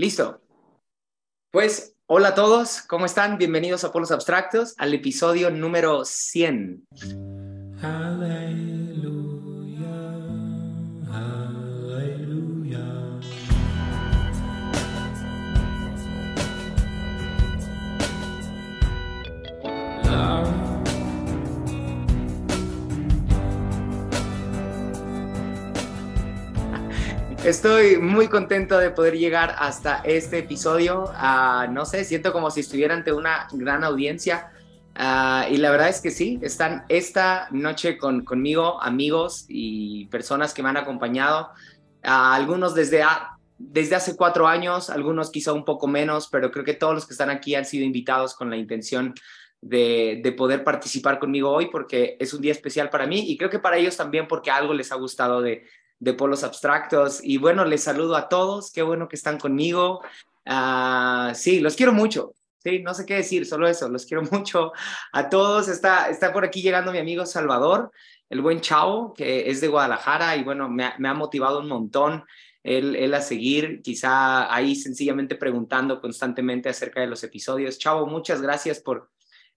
Listo. Pues, hola a todos, ¿cómo están? Bienvenidos a Polos Abstractos, al episodio número 100. Estoy muy contento de poder llegar hasta este episodio. Ah, no sé, siento como si estuviera ante una gran audiencia. Ah, y la verdad es que sí, están esta noche con, conmigo amigos y personas que me han acompañado. Ah, algunos desde, desde hace cuatro años, algunos quizá un poco menos, pero creo que todos los que están aquí han sido invitados con la intención de, de, poder participar conmigo hoy porque es un día especial para mí y creo que para ellos también porque algo les ha gustado de, de Polos Abstractos. Y bueno, les saludo a todos, qué bueno que están conmigo. Uh, sí, los quiero mucho. Sí, no sé qué decir, solo eso, los quiero mucho a todos. Está, está por aquí llegando mi amigo Salvador, el buen Chavo, que es de Guadalajara y bueno, me ha, me ha motivado un montón él, él, a seguir, quizá ahí sencillamente preguntando constantemente acerca de los episodios. Chavo, muchas gracias por,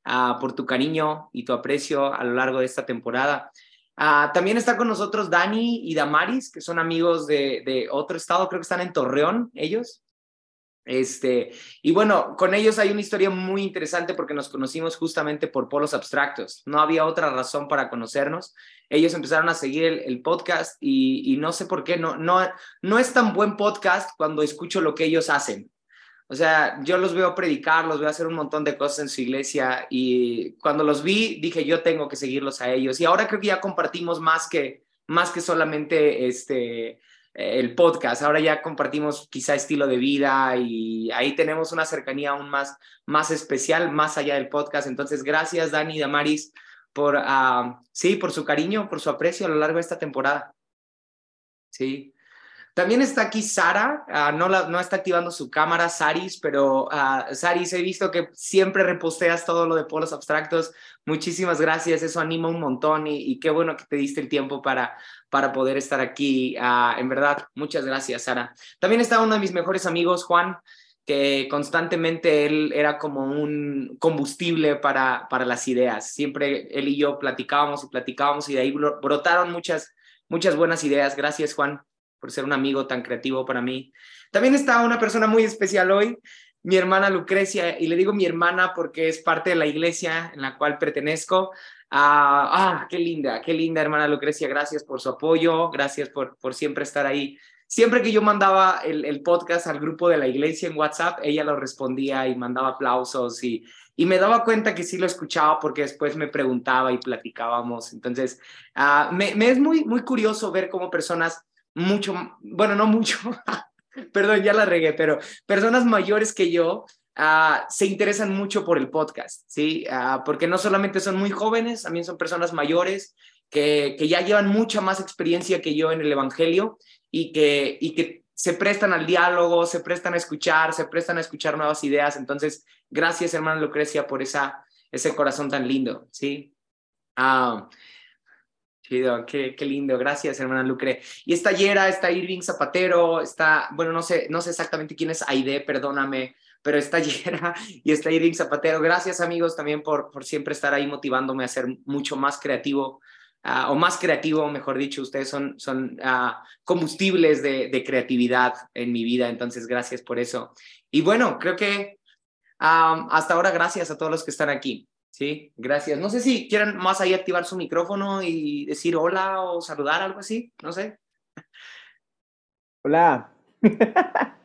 uh, por tu cariño y tu aprecio a lo largo de esta temporada. Uh, también está con nosotros Dani y Damaris, que son amigos de, otro estado, creo que están en Torreón, ellos. Este, y bueno, con ellos hay una historia muy interesante porque nos conocimos justamente por polos abstractos. No había otra razón para conocernos. Ellos empezaron a seguir el, el podcast y, y, no sé por qué, no, no, no es tan buen podcast cuando escucho lo que ellos hacen. O sea, yo los veo predicar, los veo hacer un montón de cosas en su iglesia y cuando los vi dije yo tengo que seguirlos a ellos y ahora creo que ya compartimos más que más que solamente este el podcast, ahora ya compartimos quizá estilo de vida y ahí tenemos una cercanía aún más más especial más allá del podcast. Entonces, gracias Dani y Damaris por uh, sí, por su cariño, por su aprecio a lo largo de esta temporada. Sí. También está aquí Sara, uh, no, está activando su cámara, Saris, pero uh, Saris, he visto que siempre reposteas todo lo de polos abstractos. Muchísimas gracias, eso anima un montón y, qué bueno que te diste el tiempo para, para poder estar aquí. Uh, en verdad, muchas gracias, Sara. También está uno de mis mejores amigos, Juan, que constantemente él era como un combustible para, para las ideas. Siempre él y yo platicábamos y platicábamos y de ahí brotaron muchas, muchas buenas ideas. Gracias, Juan por ser un amigo tan creativo para mí. También está una persona muy especial hoy, mi hermana Lucrecia, y le digo mi hermana porque es parte de la iglesia en la cual pertenezco. Ah, ah qué linda, qué linda hermana Lucrecia, gracias por su apoyo, gracias por, por siempre estar ahí. Siempre que yo mandaba el, el, podcast al grupo de la iglesia en WhatsApp, ella lo respondía y mandaba aplausos y, y me daba cuenta que sí lo escuchaba porque después me preguntaba y platicábamos. Entonces, uh, me, me es muy, muy curioso ver cómo personas mucho, bueno, no mucho, perdón, ya la regué, pero personas mayores que yo uh, se interesan mucho por el podcast, ¿sí? Uh, porque no solamente son muy jóvenes, también son personas mayores que, que ya llevan mucha más experiencia que yo en el Evangelio y que, y que se prestan al diálogo, se prestan a escuchar, se prestan a escuchar nuevas ideas. Entonces, gracias, hermana Lucrecia, por esa, ese corazón tan lindo, ¿sí? Uh, qué, qué, lindo, gracias hermana Lucre. Y está Yera, está Irving Zapatero, está, bueno, no sé, no sé exactamente quién es Aide, perdóname, pero está Yera y está Irving Zapatero. Gracias amigos también por, por siempre estar ahí motivándome a ser mucho más creativo, uh, o más creativo, mejor dicho, ustedes son, son uh, combustibles de, de, creatividad en mi vida, entonces gracias por eso. Y bueno, creo que um, hasta ahora gracias a todos los que están aquí. Sí, gracias. No sé si quieren más ahí activar su micrófono y decir hola o saludar, algo así, no sé. Hola.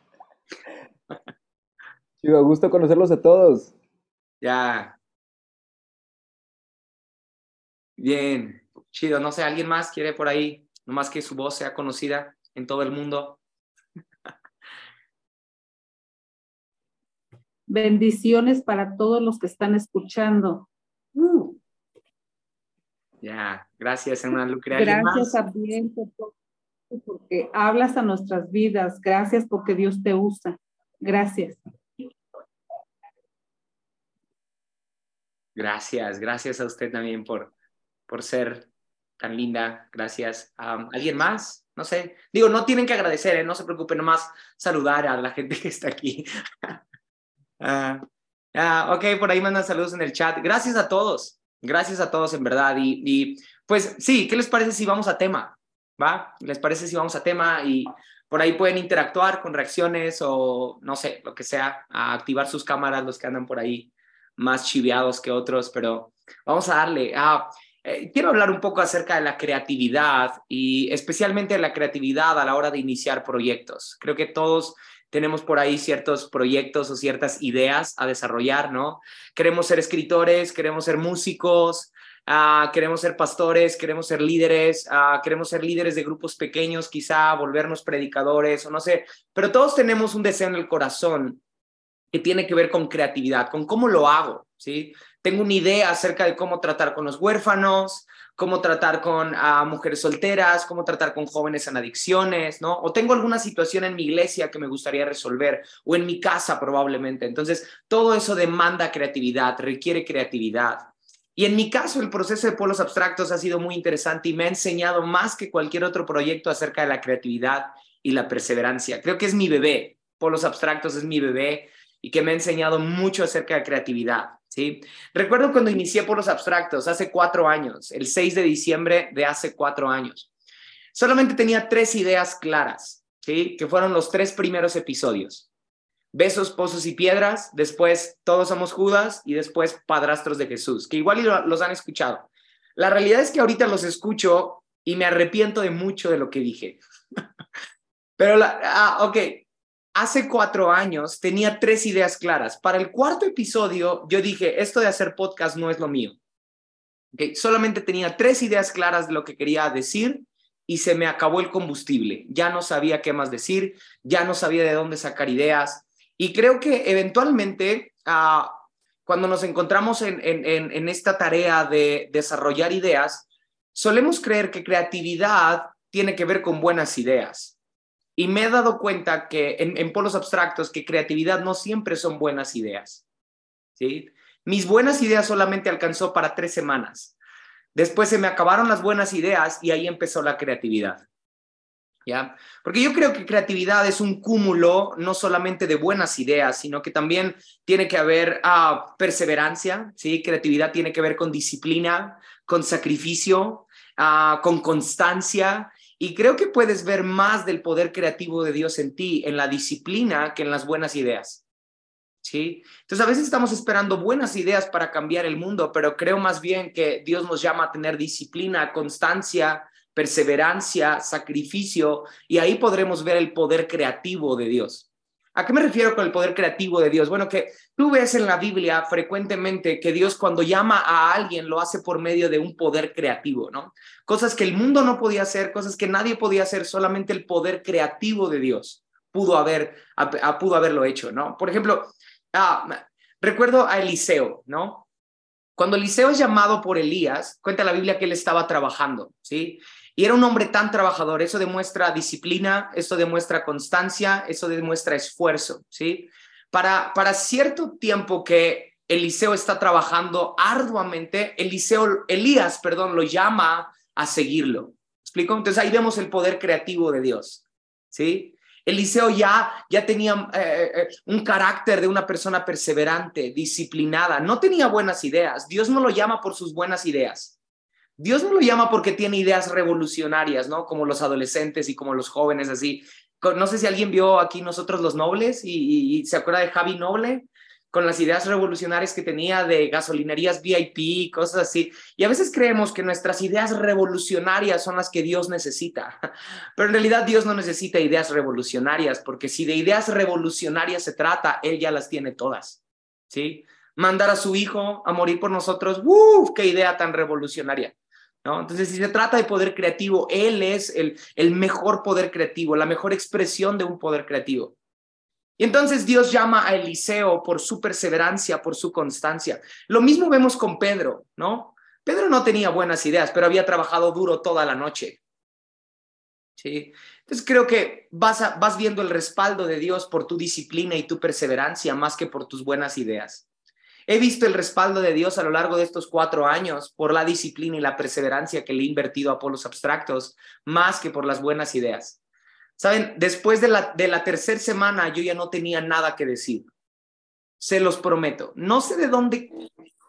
Chido, gusto conocerlos a todos. Ya. Bien, chido. No sé, ¿alguien más quiere por ahí? Nomás que su voz sea conocida en todo el mundo. Bendiciones para todos los que están escuchando. Uh. Ya, gracias, hermana Lucre. Gracias también porque hablas a nuestras vidas. Gracias porque Dios te usa. Gracias. Gracias, gracias a usted también por, por ser tan linda. Gracias. Um, ¿Alguien más? no sé. Digo, no tienen que agradecer, ¿eh? no se preocupen, nomás saludar a la gente que está aquí. Ah, ah, ok, por ahí mandan saludos en el chat. Gracias a todos, gracias a todos en verdad. Y, y pues sí, ¿qué les parece si vamos a tema? ¿Va? ¿Les parece si vamos a tema y por ahí pueden interactuar con reacciones o no sé, lo que sea, a activar sus cámaras los que andan por ahí más chiviados que otros, pero vamos a darle. Ah, eh, quiero hablar un poco acerca de la creatividad y especialmente de la creatividad a la hora de iniciar proyectos. Creo que todos tenemos por ahí ciertos proyectos o ciertas ideas a desarrollar, ¿no? Queremos ser escritores, queremos ser músicos, Ah, queremos ser pastores, queremos ser líderes, ah, queremos ser líderes de grupos pequeños, quizá volvernos predicadores o no sé, pero todos tenemos un deseo en el corazón que tiene que ver con creatividad, con cómo lo hago, ¿sí? Tengo una idea acerca de cómo tratar con los huérfanos, cómo tratar con mujeres solteras, cómo tratar con jóvenes en adicciones, ¿no? O tengo alguna situación en mi iglesia que me gustaría resolver, o en mi casa probablemente. Entonces, todo eso demanda creatividad, requiere creatividad. Y en mi caso, el proceso de polos abstractos ha sido muy interesante y me ha enseñado más que cualquier otro proyecto acerca de la creatividad y la perseverancia. Creo que es mi bebé. Polos abstractos es mi bebé y que me ha enseñado mucho acerca de creatividad. Recuerdo cuando inicié Polos abstractos hace cuatro años, el 6 de diciembre de hace cuatro años. Solamente tenía tres ideas claras, que fueron los tres primeros episodios. Besos, Pozos y Piedras, después Todos somos Judas y después Padrastros de Jesús, que igual los han escuchado. La realidad es que ahorita los escucho y me arrepiento de mucho de lo que dije. Pero, la, ah, ok, hace cuatro años tenía tres ideas claras. Para el cuarto episodio yo dije, esto de hacer podcast no es lo mío. Okay, solamente tenía tres ideas claras de lo que quería decir y se me acabó el combustible. Ya no sabía qué más decir, ya no sabía de dónde sacar ideas. Y creo que eventualmente, ah, cuando nos encontramos en, en, esta tarea de desarrollar ideas, solemos creer que creatividad tiene que ver con buenas ideas. Y me he dado cuenta que en, polos abstractos, que creatividad no siempre son buenas ideas. ¿sí? Mis buenas ideas solamente alcanzó para tres semanas. Después se me acabaron las buenas ideas y ahí empezó la creatividad. Porque yo creo que creatividad es un cúmulo no solamente de buenas ideas, sino que también tiene que haber ah, perseverancia, ¿sí? Creatividad tiene que ver con disciplina, con sacrificio, ah, con constancia. Y creo que puedes ver más del poder creativo de Dios en ti, en la disciplina, que en las buenas ideas. ¿Sí? Entonces a veces estamos esperando buenas ideas para cambiar el mundo, pero creo más bien que Dios nos llama a tener disciplina, constancia, perseverancia, sacrificio, y ahí podremos ver el poder creativo de Dios. ¿A qué me refiero con el poder creativo de Dios? Bueno, que tú ves en la Biblia frecuentemente que Dios cuando llama a alguien lo hace por medio de un poder creativo, ¿no? Cosas que el mundo no podía hacer, cosas que nadie podía hacer, solamente el poder creativo de Dios pudo, haber, pudo haberlo hecho, ¿no? Por ejemplo, ah, recuerdo a Eliseo, ¿no? Cuando Eliseo es llamado por Elías, cuenta la Biblia que él estaba trabajando, ¿sí? Y era un hombre tan trabajador, eso demuestra disciplina, eso demuestra constancia, eso demuestra esfuerzo, ¿sí? Para, para cierto tiempo que Eliseo está trabajando arduamente, Eliseo, Elías, perdón, lo llama a seguirlo. ¿Explico? Entonces ahí vemos el poder creativo de Dios, ¿sí? Eliseo ya, ya tenía eh, eh, eh, un carácter de una persona perseverante, disciplinada, no tenía buenas ideas. Dios no lo llama por sus buenas ideas. Dios no lo llama porque tiene ideas revolucionarias, ¿no? Como los adolescentes y como los jóvenes, así. No sé si alguien vio aquí nosotros los nobles y, se acuerda de Javi Noble con las ideas revolucionarias que tenía de gasolinerías VIP, cosas así. Y a veces creemos que nuestras ideas revolucionarias son las que Dios necesita, pero en realidad Dios no necesita ideas revolucionarias, porque si de ideas revolucionarias se trata, Él ya las tiene todas, ¿sí? Mandar a su hijo a morir por nosotros, ¡uf! ¡Qué idea tan revolucionaria! Entonces, si se trata de poder creativo, Él es el, mejor poder creativo, la mejor expresión de un poder creativo. Y entonces Dios llama a Eliseo por su perseverancia, por su constancia. Lo mismo vemos con Pedro, ¿no? Pedro no tenía buenas ideas, pero había trabajado duro toda la noche. ¿Sí? Entonces creo que vas, vas viendo el respaldo de Dios por tu disciplina y tu perseverancia más que por tus buenas ideas. He visto el respaldo de Dios a lo largo de estos cuatro años por la disciplina y la perseverancia que le he invertido a polos abstractos, más que por las buenas ideas. Saben, después de la, de la tercera semana yo ya no tenía nada que decir. Se los prometo. No sé de dónde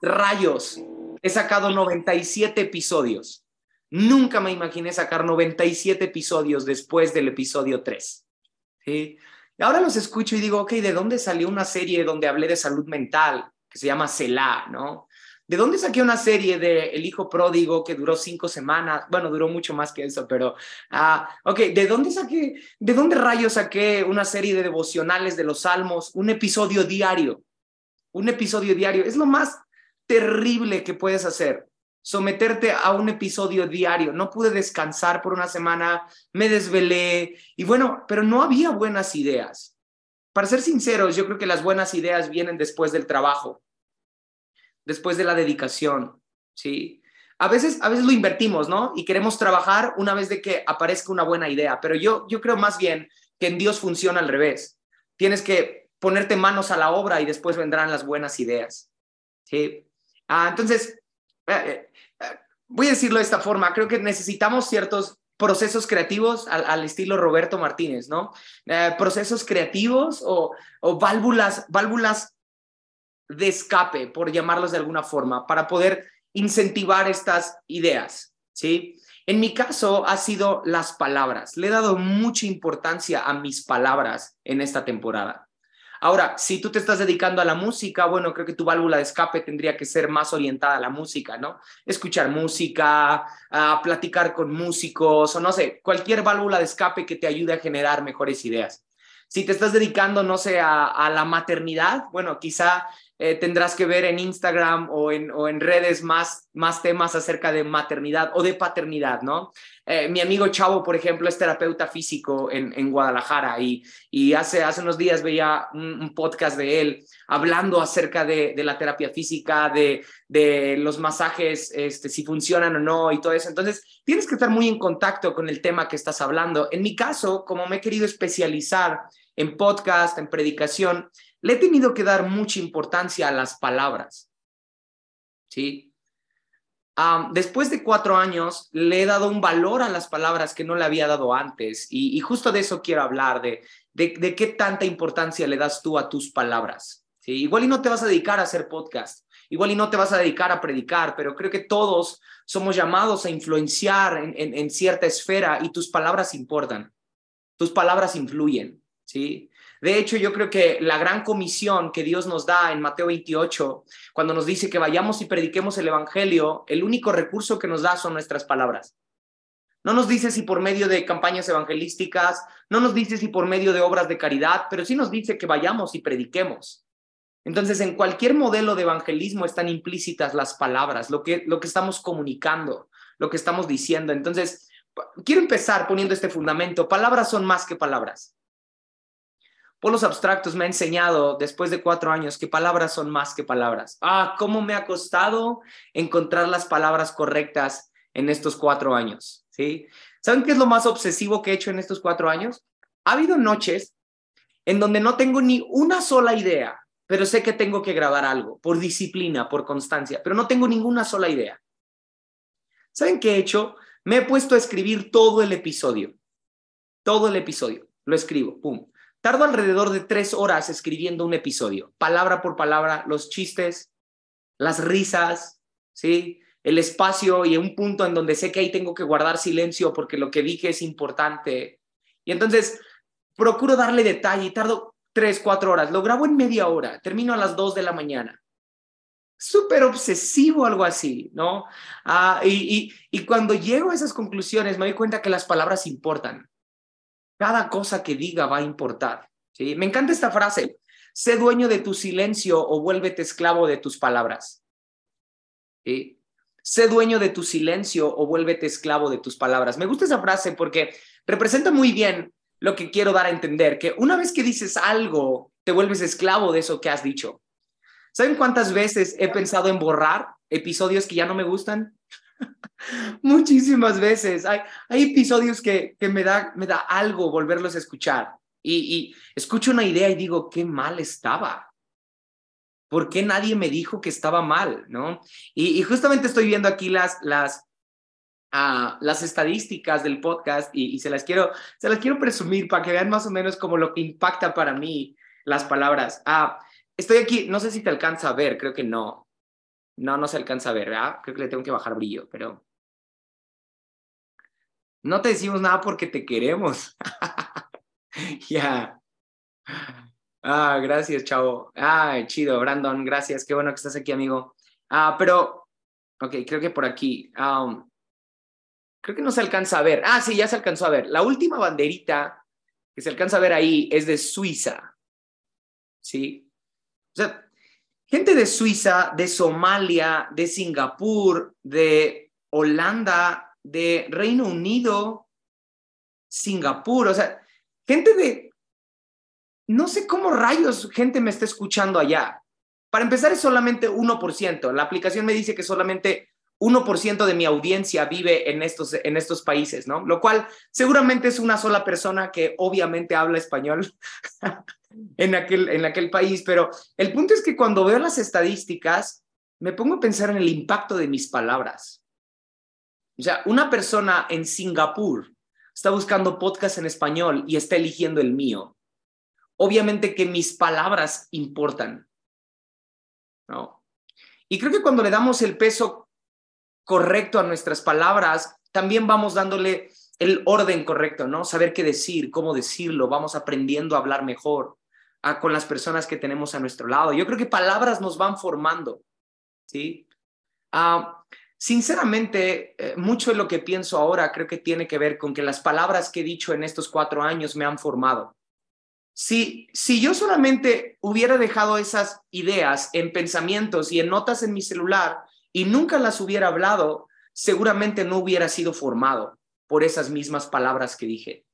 rayos he sacado 97 episodios. Nunca me imaginé sacar 97 episodios después del episodio 3. ¿sí? Y ahora los escucho y digo, ok, ¿de dónde salió una serie donde hablé de salud mental que se llama Selah, ¿no? ¿De dónde saqué una serie de El Hijo Pródigo que duró cinco semanas? Bueno, duró mucho más que eso, pero, ah, ok, ¿de dónde saqué, de dónde rayos saqué una serie de devocionales de los Salmos, un episodio diario? Un episodio diario. Es lo más terrible que puedes hacer someterte a un episodio diario. No pude descansar por una semana, me desvelé y bueno, pero no había buenas ideas. Para ser sinceros, yo creo que las buenas ideas vienen después del trabajo, después de la dedicación, ¿sí? A veces, a veces lo invertimos, ¿no? Y queremos trabajar una vez de que aparezca una buena idea, pero yo, yo creo más bien que en Dios funciona al revés. Tienes que ponerte manos a la obra y después vendrán las buenas ideas, ¿sí? Ah, entonces, eh, eh, voy a decirlo de esta forma, creo que necesitamos ciertos procesos creativos al, estilo Roberto Martínez, ¿no? Eh, procesos creativos o, o, válvulas, válvulas de escape, por llamarlos de alguna forma, para poder incentivar estas ideas, ¿sí? En mi caso ha sido las palabras. Le he dado mucha importancia a mis palabras en esta temporada. Ahora, si tú te estás dedicando a la música, bueno, creo que tu válvula de escape tendría que ser más orientada a la música, ¿no? Escuchar música, a platicar con músicos o no sé, cualquier válvula de escape que te ayude a generar mejores ideas. Si te estás dedicando, no sé, a, a la maternidad, bueno, quizá eh, tendrás que ver en Instagram o en, redes más, temas acerca de maternidad o de paternidad, ¿no? Eh, mi amigo Chavo, por ejemplo, es terapeuta físico en, Guadalajara y, hace, hace unos días veía un, podcast de él hablando acerca de, la terapia física, de, de, los masajes, este, si funcionan o no y todo eso. Entonces, tienes que estar muy en contacto con el tema que estás hablando. En mi caso, como me he querido especializar en podcast, en predicación, le he tenido que dar mucha importancia a las palabras. ¿Sí? después de cuatro años, le he dado un valor a las palabras que no le había dado antes. Y, justo de eso quiero hablar, de, de, qué tanta importancia le das tú a tus palabras. ¿sí? Igual y no te vas a dedicar a hacer podcast, igual y no te vas a dedicar a predicar, pero creo que todos somos llamados a influenciar en, en cierta esfera y tus palabras importan. Tus palabras influyen. ¿sí? De hecho, yo creo que la gran comisión que Dios nos da en Mateo 28, cuando nos dice que vayamos y prediquemos el Evangelio, el único recurso que nos da son nuestras palabras. No nos dice si por medio de campañas evangelísticas, no nos dice si por medio de obras de caridad, pero sí nos dice que vayamos y prediquemos. Entonces, en cualquier modelo de evangelismo están implícitas las palabras, lo que, lo que estamos comunicando, lo que estamos diciendo. Entonces, quiero empezar poniendo este fundamento. Palabras son más que palabras. Polos abstractos me ha enseñado después de cuatro años que palabras son más que palabras. Ah, cómo me ha costado encontrar las palabras correctas en estos cuatro años. ¿sí? ¿Saben qué es lo más obsesivo que he hecho en estos cuatro años? Ha habido noches en donde no tengo ni una sola idea, pero sé que tengo que grabar algo por disciplina, por constancia, pero no tengo ninguna sola idea. ¿Saben qué he hecho? Me he puesto a escribir todo el episodio. Todo el episodio. Lo escribo, pum. Tardo alrededor de tres horas escribiendo un episodio, palabra por palabra, los chistes, las risas, ¿sí? El espacio y un punto en donde sé que ahí tengo que guardar silencio porque lo que dije es importante. Y entonces procuro darle detalle y tardo tres, cuatro horas. Lo grabo en media hora, termino a las dos de la mañana. Súper obsesivo, algo así, ¿no? Ah, y, y cuando llego a esas conclusiones me doy cuenta que las palabras importan cada cosa que diga va a importar. ¿sí? Me encanta esta frase. Sé dueño de tu silencio o vuélvete esclavo de tus palabras. ¿sí? Sé dueño de tu silencio o vuélvete esclavo de tus palabras. Me gusta esa frase porque representa muy bien lo que quiero dar a entender, que una vez que dices algo, te vuelves esclavo de eso que has dicho. ¿Saben cuántas veces he pensado en borrar episodios que ya no me gustan? Muchísimas veces. Hay, hay episodios que, que, me, da, me da algo volverlos a escuchar y, escucho una idea y digo, qué mal estaba. ¿Por qué nadie me dijo que estaba mal? ¿No? Y, justamente estoy viendo aquí las, las, ah, las estadísticas del podcast y, se, las quiero, se las quiero presumir para que vean más o menos como lo que impacta para mí las palabras. Ah, estoy aquí, no sé si te alcanza a ver, creo que no. No, no se alcanza a ver, ¿verdad? Creo que le tengo que bajar brillo, pero... No te decimos nada porque te queremos. ya. Ah, gracias, chavo. Ah, chido, Brandon, gracias. Qué bueno que estás aquí, amigo. Ah, pero, ok, creo que por aquí. Um, creo que no se alcanza a ver. Ah, sí, ya se alcanzó a ver. La última banderita que se alcanza a ver ahí es de Suiza. ¿Sí? O sea, gente de Suiza, de Somalia, de Singapur, de Holanda, de Reino Unido, Singapur, o sea, gente de no sé cómo rayos gente me está escuchando allá. Para empezar, es solamente 1%. La aplicación me dice que solamente 1% de mi audiencia vive en estos, en estos países, ¿no? Lo cual seguramente es una sola persona que obviamente habla español en, aquel, en aquel país, pero el punto es que cuando veo las estadísticas, me pongo a pensar en el impacto de mis palabras. O sea, una persona en Singapur está buscando podcast en español y está eligiendo el mío obviamente que mis palabras importan. ¿no? Y creo que cuando le damos el peso correcto a nuestras palabras, también vamos dándole el orden correcto, ¿no? Saber qué decir, cómo decirlo, vamos aprendiendo a hablar mejor con las personas que tenemos a nuestro lado. Yo creo que palabras nos van formando, ¿sí? Ah, sinceramente, eh, mucho de lo que pienso ahora creo que tiene que ver con que las palabras que he dicho en estos cuatro años me han formado. Si, si yo solamente hubiera dejado esas ideas en pensamientos y en notas en mi celular y nunca las hubiera hablado, seguramente no hubiera sido formado por esas mismas palabras que dije.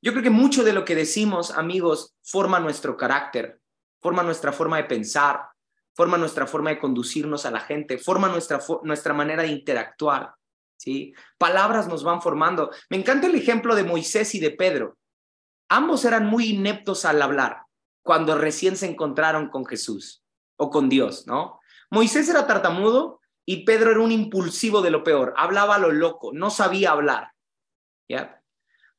Yo creo que mucho de lo que decimos, amigos, forma nuestro carácter, forma nuestra forma de pensar, forma nuestra forma de conducirnos a la gente, forma nuestra, nuestra manera de interactuar. ¿sí? Palabras nos van formando. Me encanta el ejemplo de Moisés y de Pedro. Ambos eran muy ineptos al hablar cuando recién se encontraron con Jesús o con Dios, ¿no? Moisés era tartamudo y Pedro era un impulsivo de lo peor, hablaba lo loco, no sabía hablar, ¿ya?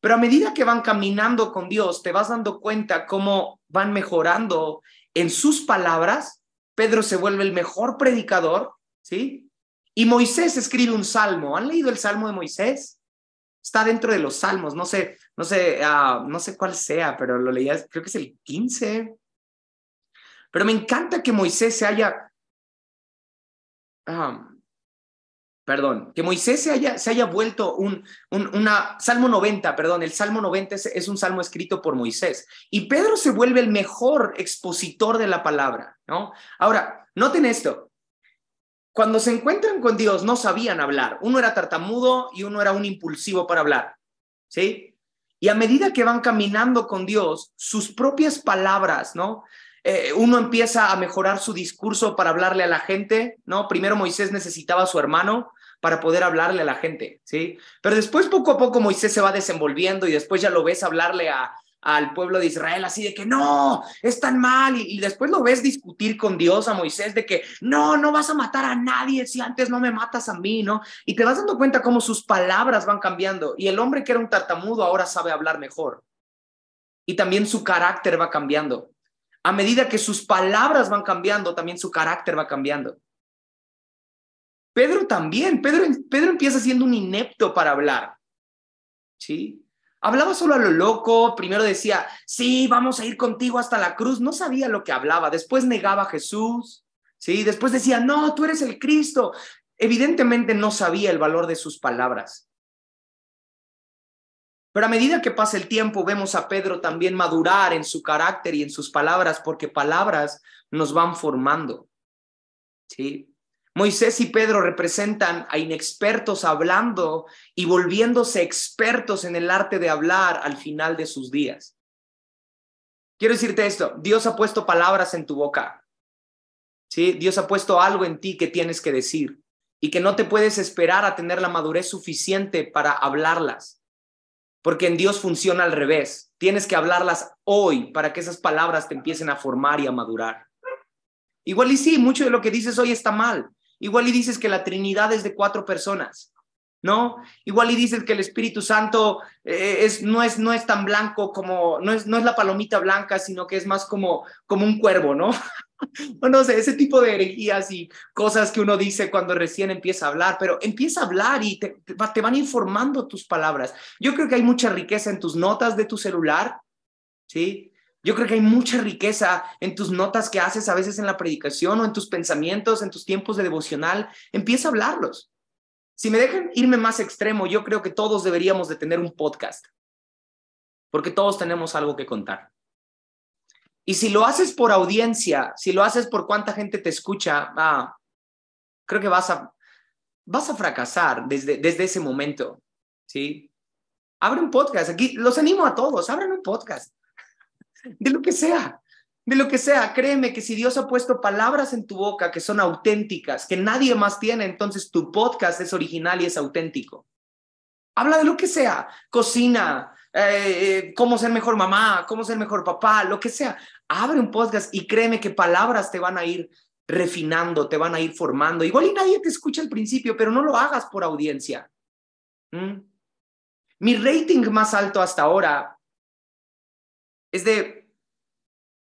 Pero a medida que van caminando con Dios, te vas dando cuenta cómo van mejorando en sus palabras. Pedro se vuelve el mejor predicador, ¿sí? Y Moisés escribe un salmo. ¿Han leído el salmo de Moisés? está dentro de los salmos, no sé, no sé, ah, no sé cuál sea, pero lo leía, creo que es el 15. Pero me encanta que Moisés se haya, ah, perdón, que Moisés se haya, se haya vuelto un, un, una, Salmo 90, perdón, el Salmo 90 es, es un salmo escrito por Moisés. Y Pedro se vuelve el mejor expositor de la palabra, ¿no? Ahora, noten esto, cuando se encuentran con Dios no sabían hablar. Uno era tartamudo y uno era un impulsivo para hablar. ¿Sí? Y a medida que van caminando con Dios, sus propias palabras, ¿no? Eh, uno empieza a mejorar su discurso para hablarle a la gente, ¿no? Primero Moisés necesitaba a su hermano para poder hablarle a la gente, ¿sí? Pero después poco a poco Moisés se va desenvolviendo y después ya lo ves hablarle a, al pueblo de Israel así de que no, es tan mal y, después lo ves discutir con Dios a Moisés de que no, no vas a matar a nadie si antes no me matas a mí, ¿no? Y te vas dando cuenta cómo sus palabras van cambiando y el hombre que era un tartamudo ahora sabe hablar mejor y también su carácter va cambiando. A medida que sus palabras van cambiando, también su carácter va cambiando. Pedro también, Pedro, Pedro empieza siendo un inepto para hablar, ¿sí? Hablaba solo a lo loco, primero decía, sí, vamos a ir contigo hasta la cruz, no sabía lo que hablaba, después negaba a Jesús, sí, después decía, no, tú eres el Cristo. Evidentemente no sabía el valor de sus palabras. Pero a medida que pasa el tiempo, vemos a Pedro también madurar en su carácter y en sus palabras, porque palabras nos van formando. ¿sí? Moisés y Pedro representan a inexpertos hablando y volviéndose expertos en el arte de hablar al final de sus días. Quiero decirte esto, Dios ha puesto palabras en tu boca. ¿Sí? Dios ha puesto algo en ti que tienes que decir y que no te puedes esperar a tener la madurez suficiente para hablarlas. Porque en Dios funciona al revés. Tienes que hablarlas hoy para que esas palabras te empiecen a formar y a madurar. Igual y sí, mucho de lo que dices hoy está mal. Igual y dices que la Trinidad es de cuatro personas, ¿no? Igual y dices que el Espíritu Santo eh, es, no, es, no es tan blanco como, no es, no es la palomita blanca, sino que es más como, como un cuervo, ¿no? o no sé, ese tipo de herejías y cosas que uno dice cuando recién empieza a hablar, pero empieza a hablar y te, te van informando tus palabras. Yo creo que hay mucha riqueza en tus notas de tu celular, ¿sí? Yo creo que hay mucha riqueza en tus notas que haces a veces en la predicación o en tus pensamientos, en tus tiempos de devocional. Empieza a hablarlos. Si me dejan irme más extremo, yo creo que todos deberíamos de tener un podcast, porque todos tenemos algo que contar. Y si lo haces por audiencia, si lo haces por cuánta gente te escucha, ah, creo que vas a, vas a fracasar desde, desde ese momento, ¿sí? Abre un podcast. Aquí los animo a todos, abran un podcast de lo que sea, de lo que sea. Créeme que si Dios ha puesto palabras en tu boca que son auténticas, que nadie más tiene, entonces tu podcast es original y es auténtico. Habla de lo que sea, cocina, eh, eh, cómo ser mejor mamá, cómo ser mejor papá, lo que sea. Abre un podcast y créeme que palabras te van a ir refinando, te van a ir formando. Igual y nadie te escucha al principio, pero no lo hagas por audiencia. ¿Mm? Mi rating más alto hasta ahora es de...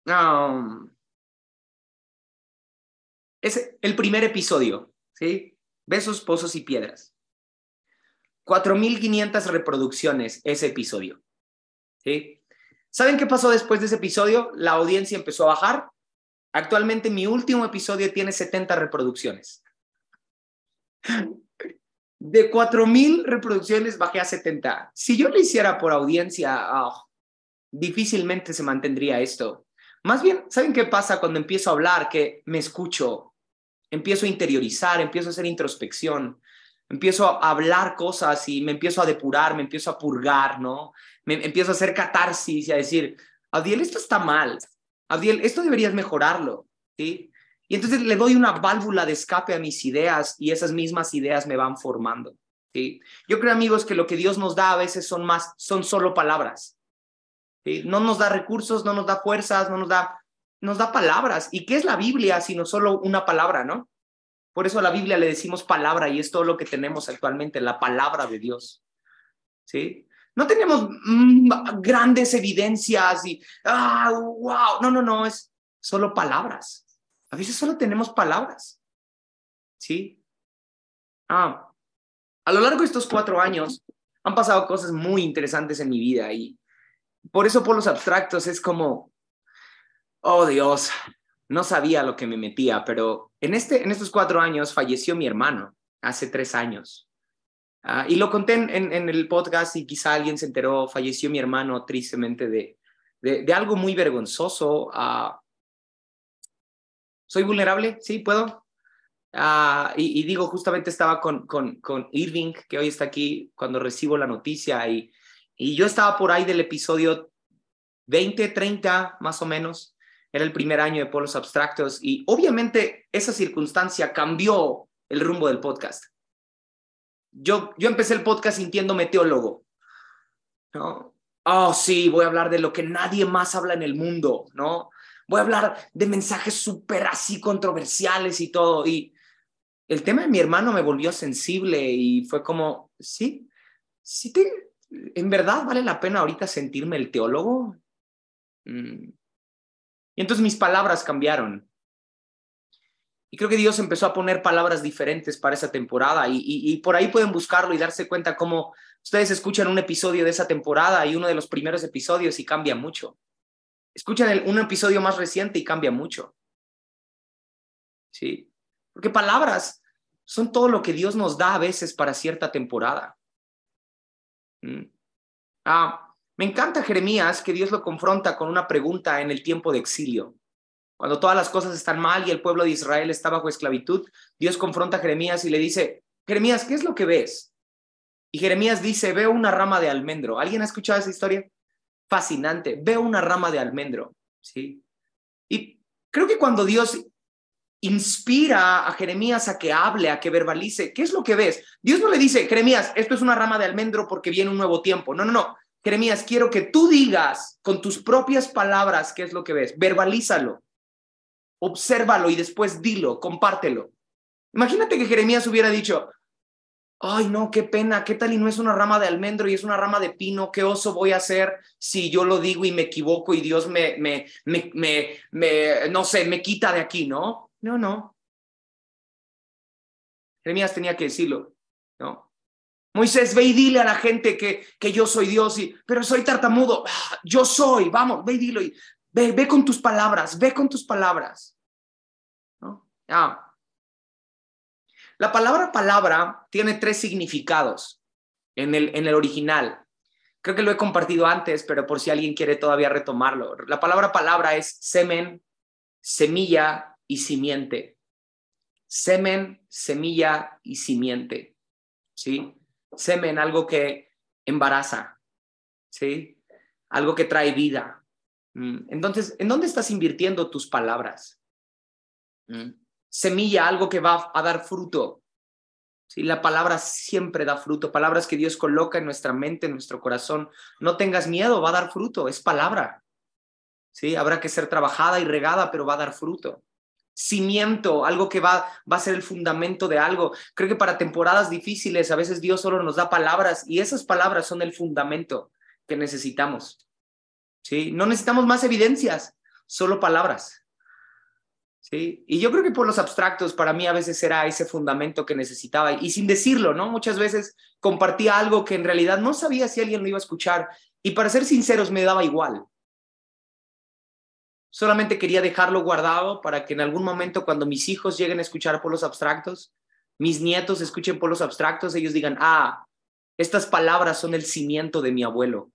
Um, es el primer episodio, ¿sí? Besos, pozos y piedras. 4.500 reproducciones ese episodio, ¿sí? ¿Saben qué pasó después de ese episodio? La audiencia empezó a bajar. Actualmente mi último episodio tiene 70 reproducciones. De 4.000 reproducciones bajé a 70. Si yo lo hiciera por audiencia, oh, difícilmente se mantendría esto. Más bien, ¿saben qué pasa cuando empiezo a hablar? Que me escucho, empiezo a interiorizar, empiezo a hacer introspección, empiezo a hablar cosas y me empiezo a depurar, me empiezo a purgar, ¿no? Me empiezo a hacer catarsis y a decir, Adiel, esto está mal. Adiel, esto deberías mejorarlo, ¿sí? Y entonces le doy una válvula de escape a mis ideas y esas mismas ideas me van formando, ¿sí? Yo creo, amigos, que lo que Dios nos da a veces son más, son solo palabras. No nos da recursos, no nos da fuerzas, no nos da, nos da palabras. ¿Y qué es la Biblia sino solo una palabra, no? Por eso a la Biblia le decimos palabra y es todo lo que tenemos actualmente, la palabra de Dios. ¿Sí? No tenemos mm, grandes evidencias y, ah, wow, no, no, no, es solo palabras. A veces solo tenemos palabras. ¿Sí? Ah, a lo largo de estos cuatro años han pasado cosas muy interesantes en mi vida y por eso por los abstractos es como, oh Dios, no sabía lo que me metía, pero en, este, en estos cuatro años falleció mi hermano, hace tres años. Ah, y lo conté en, el podcast y quizá alguien se enteró, falleció mi hermano tristemente de, de, algo muy vergonzoso. Ah, ¿Soy vulnerable? Sí, puedo. Ah, y, y, digo, justamente estaba con, con, con Irving, que hoy está aquí, cuando recibo la noticia y y yo estaba por ahí del episodio 20, 30 más o menos. Era el primer año de Polos Abstractos y obviamente esa circunstancia cambió el rumbo del podcast. Yo, yo empecé el podcast sintiéndome teólogo. ¿no? Oh, sí, voy a hablar de lo que nadie más habla en el mundo, ¿no? Voy a hablar de mensajes súper así controversiales y todo. Y el tema de mi hermano me volvió sensible y fue como, sí, sí ¿en verdad vale la pena ahorita sentirme el teólogo? Mm. Y entonces mis palabras cambiaron. Y creo que Dios empezó a poner palabras diferentes para esa temporada y, por ahí pueden buscarlo y darse cuenta cómo ustedes escuchan un episodio de esa temporada y uno de los primeros episodios y cambia mucho. Escuchan un episodio más reciente y cambia mucho. Sí, porque palabras son todo lo que Dios nos da a veces para cierta temporada. Mm. Ah, me encanta Jeremías que Dios lo confronta con una pregunta en el tiempo de exilio. Cuando todas las cosas están mal y el pueblo de Israel está bajo esclavitud, Dios confronta a Jeremías y le dice, Jeremías, ¿qué es lo que ves? Y Jeremías dice, veo una rama de almendro. ¿Alguien ha escuchado esa historia? Fascinante. Veo una rama de almendro. ¿sí? Y creo que cuando Dios inspira a Jeremías a que hable, a que verbalice. ¿Qué es lo que ves? Dios no le dice, Jeremías, esto es una rama de almendro porque viene un nuevo tiempo. No, no, no. Jeremías, quiero que tú digas con tus propias palabras qué es lo que ves. Verbalízalo. obsérvalo y después dilo, compártelo. Imagínate que Jeremías hubiera dicho, ay no, qué pena, qué tal y no es una rama de almendro y es una rama de pino, qué oso voy a hacer si yo lo digo y me equivoco y Dios me, me, me, me, me no sé, me quita de aquí, ¿no? No, no. Jeremías tenía que decirlo, ¿no? Moisés, ve y dile a la gente que, que yo soy Dios, y, pero soy tartamudo. Ah, yo soy, vamos, ve y dilo. Ve, ve con tus palabras, ve con tus palabras. ¿no? Ah. La palabra palabra tiene tres significados en el, en el original. Creo que lo he compartido antes, pero por si alguien quiere todavía retomarlo. La palabra palabra es semen, semilla y simiente. Semen, semilla y simiente. ¿Sí? Semen, algo que embaraza. ¿Sí? Algo que trae vida. Mm, entonces, ¿en dónde estás invirtiendo tus palabras? Mm semilla, algo que va a dar fruto. ¿Sí? La palabra siempre da fruto, palabras que Dios coloca en nuestra mente, en nuestro corazón. No tengas miedo, va a dar fruto, es palabra. ¿Sí? Habrá que ser trabajada y regada, pero va a dar fruto. Cimiento, algo que va, va a ser el fundamento de algo. Creo que para temporadas difíciles a veces Dios solo nos da palabras y esas palabras son el fundamento que necesitamos. ¿Sí? No necesitamos más evidencias, solo palabras. ¿sí? Y yo creo que por los abstractos, para mí a veces era ese fundamento que necesitaba, y sin decirlo, ¿no? Muchas veces compartía algo que en realidad no sabía si alguien lo iba a escuchar, y para ser sinceros, me daba igual. Solamente quería dejarlo guardado para que en algún momento cuando mis hijos lleguen a escuchar por los abstractos, mis nietos escuchen por los abstractos, ellos digan, ah, estas palabras son el cimiento de mi abuelo,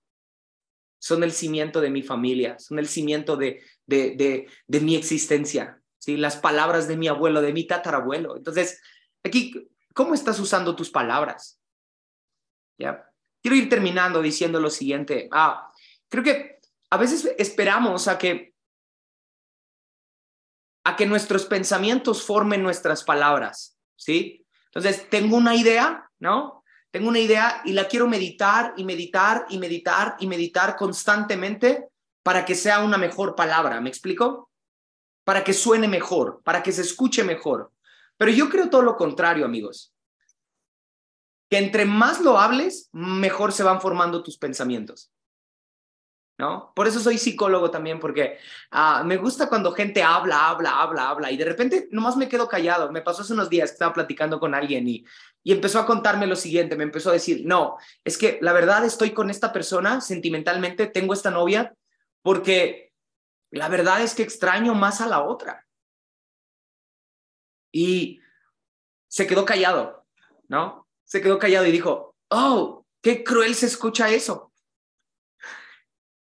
son el cimiento de mi familia, son el cimiento de, de, de, de mi existencia. ¿sí? las palabras de mi abuelo, de mi tatarabuelo. Entonces, aquí, ¿cómo estás usando tus palabras? ¿Ya? Quiero ir terminando diciendo lo siguiente. Ah, creo que a veces esperamos a que a que nuestros pensamientos formen nuestras palabras, ¿sí? Entonces, tengo una idea, ¿no? Tengo una idea y la quiero meditar y meditar y meditar y meditar constantemente para que sea una mejor palabra, ¿me explico? para que suene mejor, para que se escuche mejor. Pero yo creo todo lo contrario, amigos. Que entre más lo hables, mejor se van formando tus pensamientos. ¿No? Por eso soy psicólogo también, porque ah, me gusta cuando gente habla, habla, habla, habla, y de repente nomás me quedo callado. Me pasó hace unos días que estaba platicando con alguien y, y empezó a contarme lo siguiente, me empezó a decir, no, es que la verdad estoy con esta persona sentimentalmente, tengo esta novia, porque la verdad es que extraño más a la otra. Y se quedó callado, ¿no? Se quedó callado y dijo, oh, qué cruel se escucha eso.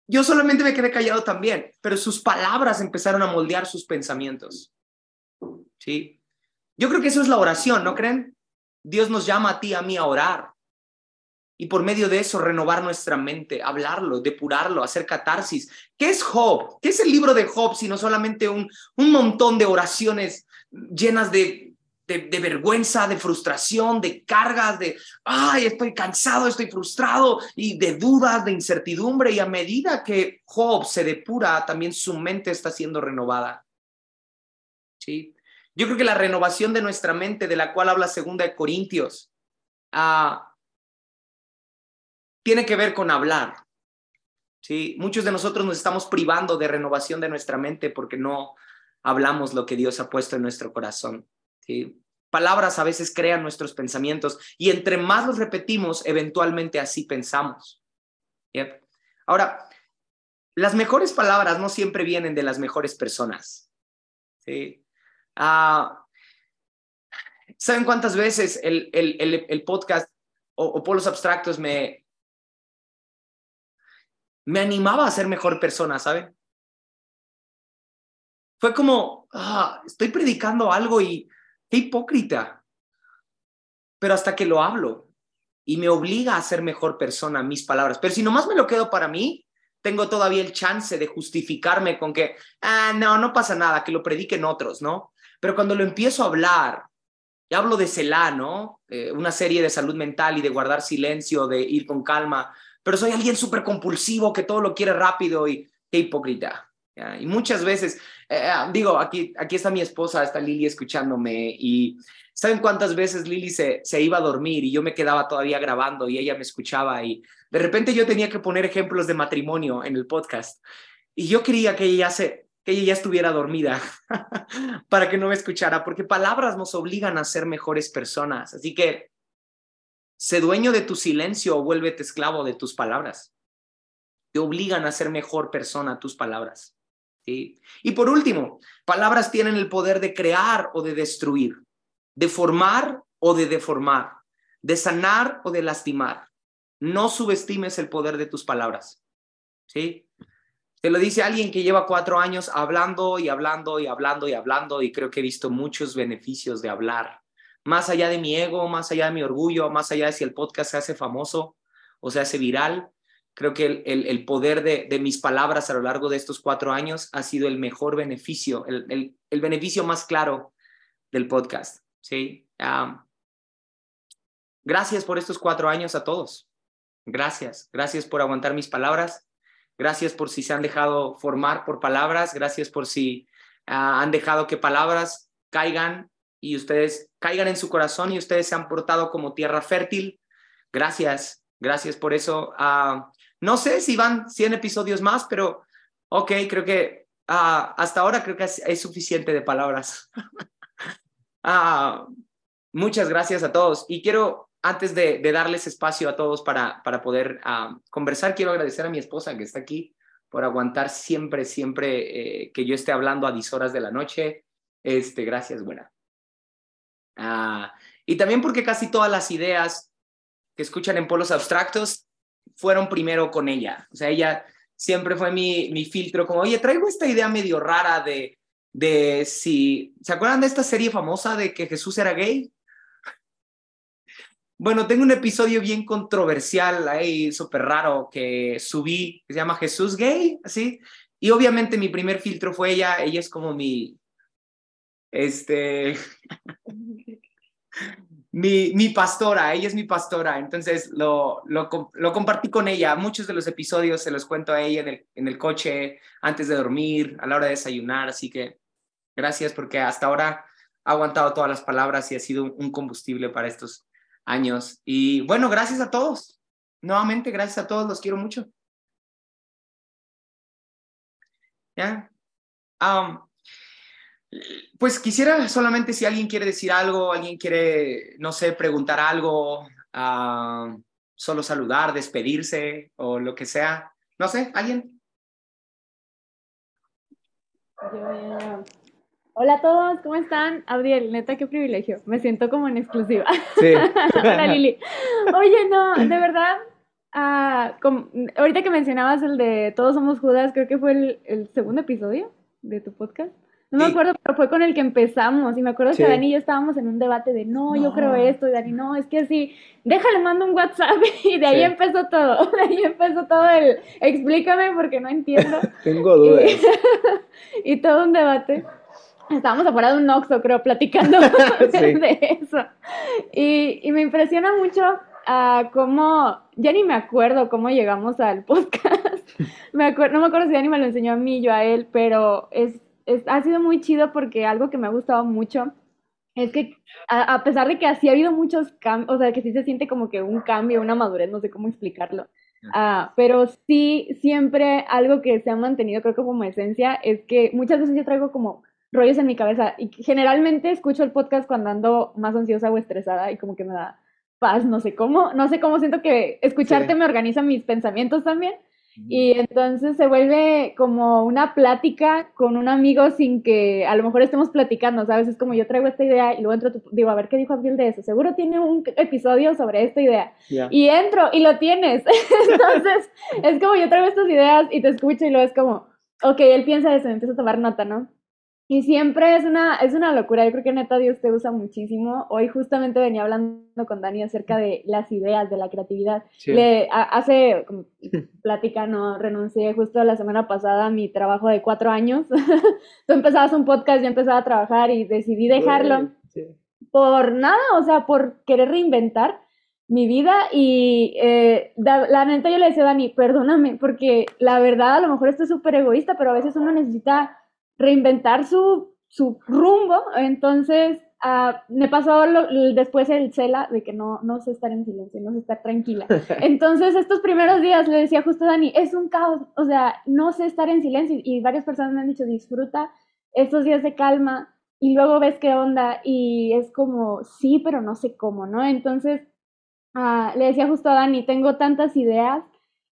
Yo solamente me quedé callado también, pero sus palabras empezaron a moldear sus pensamientos. ¿Sí? Yo creo que eso es la oración, ¿no creen? Dios nos llama a ti, a mí a orar y por medio de eso renovar nuestra mente, hablarlo, depurarlo, hacer catarsis. ¿Qué es Job? ¿Qué es el libro de Job sino solamente un, un montón de oraciones llenas de, de, vergüenza, de frustración, de cargas, de, ay, estoy cansado, estoy frustrado y de dudas, de incertidumbre y a medida que Job se depura, también su mente está siendo renovada. ¿Sí? Yo creo que la renovación de nuestra mente, de la cual habla segunda de Corintios, ah, tiene que ver con hablar. ¿sí? Muchos de nosotros nos estamos privando de renovación de nuestra mente porque no hablamos lo que Dios ha puesto en nuestro corazón. Palabras a veces crean nuestros pensamientos y entre más los repetimos, eventualmente así pensamos. Ahora, las mejores palabras no siempre vienen de las mejores personas. ¿sí? Ah, ¿Saben cuántas veces el, el, el, podcast o, o polos abstractos me, me animaba a ser mejor persona, ¿sabe? Fue como, ah, estoy predicando algo y qué hipócrita. Pero hasta que lo hablo y me obliga a ser mejor persona, mis palabras. Pero si nomás me lo quedo para mí, tengo todavía el chance de justificarme con que, ah, no, no pasa nada, que lo prediquen otros, ¿no? Pero cuando lo empiezo a hablar, y hablo de CELA, ¿no? Eh, una serie de salud mental y de guardar silencio, de ir con calma, pero soy alguien súper compulsivo que todo lo quiere rápido y qué hipócrita. Y muchas veces, eh, ah, digo, aquí, aquí está mi esposa, está Lili escuchándome y ¿saben cuántas veces Lili se, se iba a dormir y yo me quedaba todavía grabando y ella me escuchaba y de repente yo tenía que poner ejemplos de matrimonio en el podcast y yo quería que ella se, que ella ya estuviera dormida para que no me escuchara, porque palabras nos obligan a ser mejores personas. Así que sé dueño de tu silencio o vuélvete esclavo de tus palabras. Te obligan a ser mejor persona tus palabras. Y por último, palabras tienen el poder de crear o de destruir, de formar o de deformar, de sanar o de lastimar. No subestimes el poder de tus palabras. ¿sí? Te lo dice alguien que lleva cuatro años hablando y hablando y hablando y hablando y creo que he visto muchos beneficios de hablar. Más allá de mi ego, más allá de mi orgullo, más allá de si el podcast se hace famoso o se hace viral, creo que el, poder de, mis palabras a lo largo de estos cuatro años ha sido el mejor beneficio, el, beneficio más claro del podcast. ¿sí? gracias por estos cuatro años a todos. Gracias, gracias por aguantar mis palabras. Gracias por si se han dejado formar por palabras. Gracias por si ah, han dejado que palabras caigan y ustedes caigan en su corazón y ustedes se han portado como tierra fértil. Gracias, gracias por eso. Ah, no sé si van 100 episodios más, pero ok, creo que ah, hasta ahora creo que es, suficiente de palabras. muchas gracias a todos y quiero antes de, darles espacio a todos para, poder ah, conversar, quiero agradecer a mi esposa que está aquí por aguantar siempre, siempre eh, que yo esté hablando a 10 horas de la noche. Este, gracias, buena. Ah, y también porque casi todas las ideas que escuchan en polos abstractos fueron primero con ella. O sea, ella siempre fue mi, mi filtro, como, oye, traigo esta idea medio rara de, de si, ¿se acuerdan de esta serie famosa de que Jesús era gay? Bueno, tengo un episodio bien controversial ahí, súper raro, que subí, que se llama Jesús Gay, así. Y obviamente mi primer filtro fue ella, ella es como mi, este, mi, mi pastora, ella es mi pastora, entonces lo, lo, lo, compartí con ella. Muchos de los episodios se los cuento a ella en el, en el coche, antes de dormir, a la hora de desayunar, así que gracias porque hasta ahora ha aguantado todas las palabras y ha sido un combustible para estos años. Y bueno, gracias a todos. Nuevamente, gracias a todos, los quiero mucho. ¿Ya? Pues quisiera solamente si alguien quiere decir algo, alguien quiere, no sé, preguntar algo, solo saludar, despedirse o lo que sea. No sé, ¿alguien? Hola a todos, ¿cómo están? Abdiel, neta, qué privilegio. Me siento como en exclusiva. Sí. Hola Lili. Oye, no, de verdad, ah, ahorita que mencionabas el de Todos somos Judas, creo que fue el, segundo episodio de tu podcast. No me acuerdo, pero fue con el que empezamos. Y me acuerdo que Dani y yo estábamos en un debate de no, yo creo esto. Y Dani, no, es que sí, déjale, mando un WhatsApp. Y de ahí empezó todo. De ahí empezó todo el explícame porque no entiendo. Tengo dudas. y todo un debate estábamos afuera de un Oxxo, creo, platicando de eso. Y, y, me impresiona mucho uh, cómo, ya ni me acuerdo cómo llegamos al podcast. me acuerdo, no me acuerdo si Dani me lo enseñó a mí, yo a él, pero es, es, ha sido muy chido porque algo que me ha gustado mucho es que a, a pesar de que así ha habido muchos cambios, o sea, que sí se siente como que un cambio, una madurez, no sé cómo explicarlo. Uh, pero sí, siempre algo que se ha mantenido, creo que como esencia, es que muchas veces yo traigo como rollos en mi cabeza. Y generalmente escucho el podcast cuando ando más ansiosa o estresada y como que me da paz, no sé cómo, no sé cómo siento que escucharte me organiza mis pensamientos también. Y entonces se vuelve como una plática con un amigo sin que a lo mejor estemos platicando, ¿sabes? Es como yo traigo esta idea y luego entro, digo, a ver qué dijo Abdiel de eso. Seguro tiene un episodio sobre esta idea. Y entro y lo tienes. entonces es como yo traigo estas ideas y te escucho y luego es como, ok, él piensa eso, empiezo a tomar nota, ¿no? Y siempre es una, es una locura. Yo creo que neta Dios te usa muchísimo. Hoy justamente venía hablando con Dani acerca de las ideas, de la creatividad. Le, hace plática, no renuncié justo la semana pasada a mi trabajo de cuatro años. Tú empezabas un podcast, yo empezaba a trabajar y decidí dejarlo por nada, o sea, por querer reinventar mi vida y eh, la neta yo le decía a Dani, perdóname, porque la verdad a lo mejor esto es súper egoísta, pero a veces uno necesita reinventar su, su rumbo, entonces uh, me pasó después el cela de que no, no sé estar en silencio, no sé estar tranquila. Entonces estos primeros días le decía justo a Dani, es un caos, o sea, no sé estar en silencio y varias personas me han dicho, disfruta estos días de calma y luego ves qué onda y es como, sí, pero no sé cómo, ¿no? Entonces uh, le decía justo a Dani, tengo tantas ideas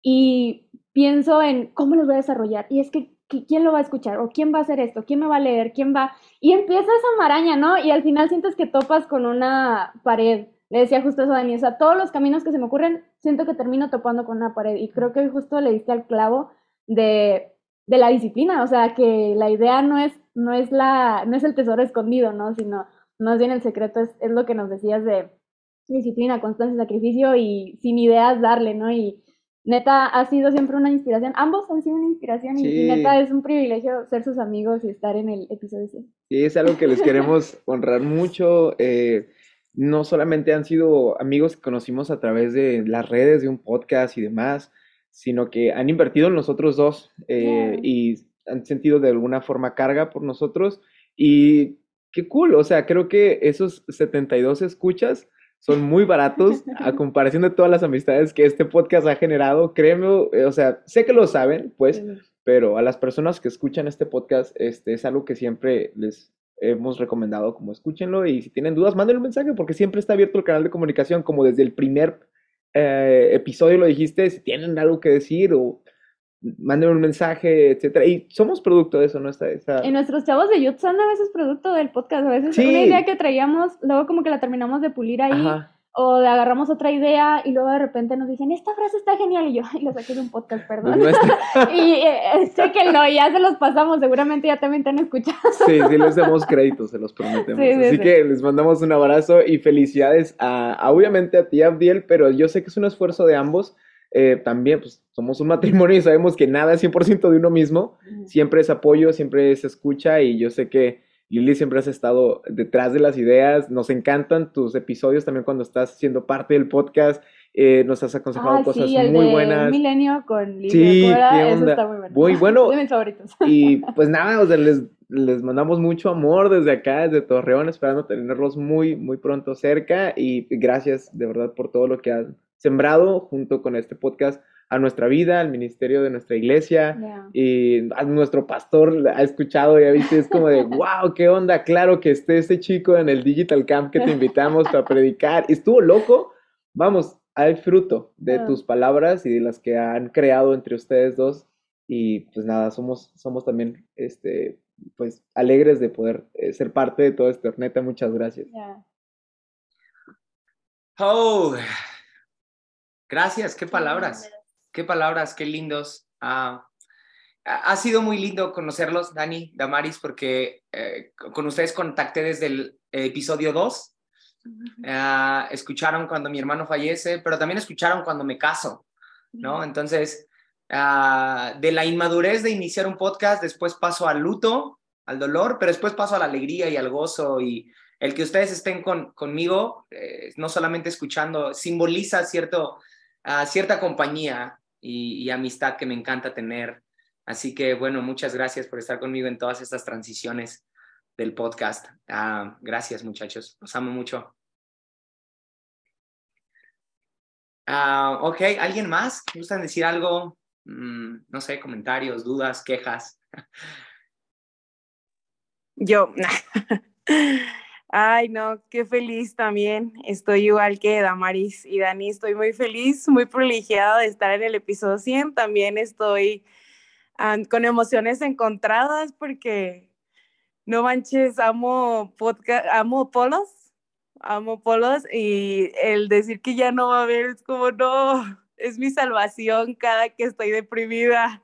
y pienso en cómo los voy a desarrollar y es que ¿quién lo va a escuchar? ¿O quién va a hacer esto? ¿Quién me va a leer? ¿Quién va? Y empieza esa maraña, ¿no? Y al final sientes que topas con una pared. Le decía justo eso a Dani, o sea, todos los caminos que se me ocurren, siento que termino topando con una pared. Y creo que justo le diste al clavo de, de la disciplina, o sea, que la idea no es, no es, la, no es el tesoro escondido, ¿no? Sino más bien el secreto es, es lo que nos decías de disciplina, constancia, sacrificio y sin ideas darle, ¿no? Y, neta ha sido siempre una inspiración. Ambos han sido una inspiración y neta es un privilegio ser sus amigos y estar en el episodio 100. Sí, es algo que les queremos honrar mucho. Eh, no solamente han sido amigos que conocimos a través de las redes, de un podcast y demás, sino que han invertido en nosotros dos eh, y han sentido de alguna forma carga por nosotros. Y qué cool, o sea, creo que esos 72 escuchas son muy baratos a comparación de todas las amistades que este podcast ha generado. Créeme, eh, o sea, sé que lo saben, pues, pero a las personas que escuchan este podcast, este es algo que siempre les hemos recomendado como escúchenlo y si tienen dudas, manden un mensaje porque siempre está abierto el canal de comunicación como desde el primer eh, episodio lo dijiste, si tienen algo que decir o manden un mensaje, etcétera. Y somos producto de eso, ¿no? Está, Y nuestros chavos de YouTube son a veces producto del podcast. A veces una idea que traíamos, luego como que la terminamos de pulir ahí. O le agarramos otra idea y luego de repente nos dicen, esta frase está genial. Y yo, ay, lo saqué de un podcast, perdón. y eh, sé que no, ya se los pasamos. Seguramente ya también te han escuchado. sí, sí, les damos crédito, se los prometemos. Así que les mandamos un abrazo y felicidades a, obviamente a ti, Abdiel, pero yo sé que es un esfuerzo de ambos eh, también pues somos un matrimonio y sabemos que nada es 100% de uno mismo, siempre es apoyo, siempre es escucha y yo sé que Lili siempre has estado detrás de las ideas, nos encantan tus episodios también cuando estás siendo parte del podcast, eh, nos has aconsejado cosas muy buenas. Milenio con Lili, sí, Eso está muy bueno. Muy bueno. de mis favoritos. Y pues nada, o sea, les, les mandamos mucho amor desde acá, desde Torreón, esperando tenerlos muy, muy pronto cerca y gracias de verdad por todo lo que han sembrado junto con este podcast a nuestra vida, al ministerio de nuestra iglesia y a nuestro pastor ha escuchado y ha visto, es como de, wow, qué onda, claro que esté este chico en el Digital Camp que te invitamos a predicar. Estuvo loco, vamos, hay fruto de ah. tus palabras y de las que han creado entre ustedes dos y pues nada, somos, somos también, este, pues alegres de poder eh, ser parte de todo esto. Neta, muchas gracias. Oh, Gracias, qué palabras, qué palabras, qué lindos. Ah, ha sido muy lindo conocerlos, Dani, Damaris, porque eh, con ustedes contacté desde el episodio 2. Ah, escucharon cuando mi hermano fallece, pero también escucharon cuando me caso, ¿no? Entonces, ah, de la inmadurez de iniciar un podcast, después paso al luto, al dolor, pero después paso a la alegría y al gozo y el que ustedes estén con, conmigo, eh, no solamente escuchando, simboliza cierto cierta compañía y, amistad que me encanta tener. Así que bueno, muchas gracias por estar conmigo en todas estas transiciones del podcast. Ah, gracias muchachos, los amo mucho. Uh, ok, ¿alguien más? ¿Gustan decir algo? Mm, no sé, comentarios, dudas, quejas. Yo. Ay, no, qué feliz también. Estoy igual que Damaris y Dani, estoy muy feliz, muy privilegiada de estar en el episodio 100. También estoy con emociones encontradas porque, no manches, amo podcast, amo polos, amo polos y el decir que ya no va a haber es como, no, es mi salvación cada que estoy deprimida.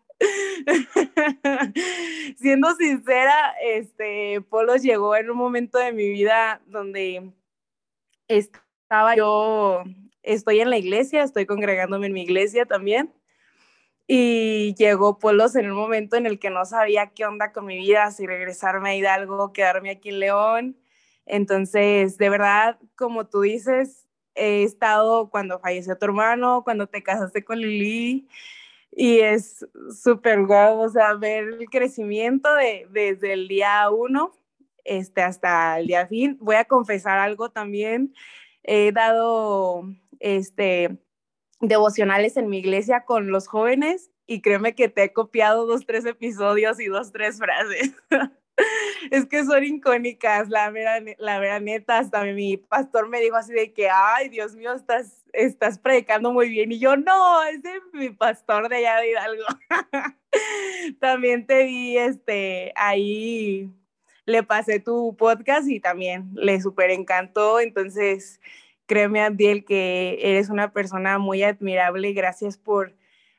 Siendo sincera, este, Polos llegó en un momento de mi vida donde estaba yo, estoy en la iglesia, estoy congregándome en mi iglesia también. Y llegó Polos en un momento en el que no sabía qué onda con mi vida, si regresarme a Hidalgo, quedarme aquí en León. Entonces, de verdad, como tú dices, he estado cuando falleció tu hermano, cuando te casaste con Lili, y es súper guau, o sea, ver el crecimiento de, desde el día uno este, hasta el día fin. Voy a confesar algo también, he dado este, devocionales en mi iglesia con los jóvenes y créeme que te he copiado dos, tres episodios y dos, tres frases. es que son icónicas, la vera, la vera neta, hasta mi pastor me dijo así de que, ay, Dios mío, estás, estás predicando muy bien. Y yo, no, es de mi pastor de allá de Hidalgo. también te vi, este, ahí le pasé tu podcast y también le súper encantó. Entonces, créeme, Abdiel, que eres una persona muy admirable. Gracias por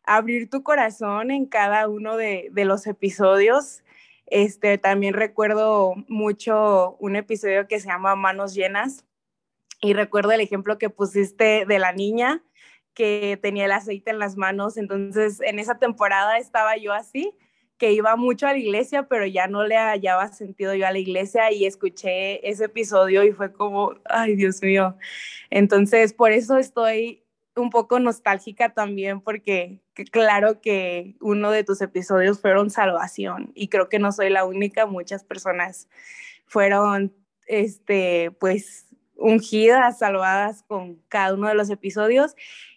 abrir tu corazón en cada uno de, de los episodios este, también recuerdo mucho un episodio que se llama Manos Llenas y recuerdo el ejemplo que pusiste de la niña que tenía el aceite en las manos. Entonces, en esa temporada estaba yo así, que iba mucho a la iglesia, pero ya no le hallaba sentido yo a la iglesia y escuché ese episodio y fue como, ay, Dios mío. Entonces, por eso estoy un poco nostálgica también porque claro que uno de tus episodios fueron salvación y creo que no soy la única, muchas personas fueron este pues ungidas, salvadas con cada uno de los episodios.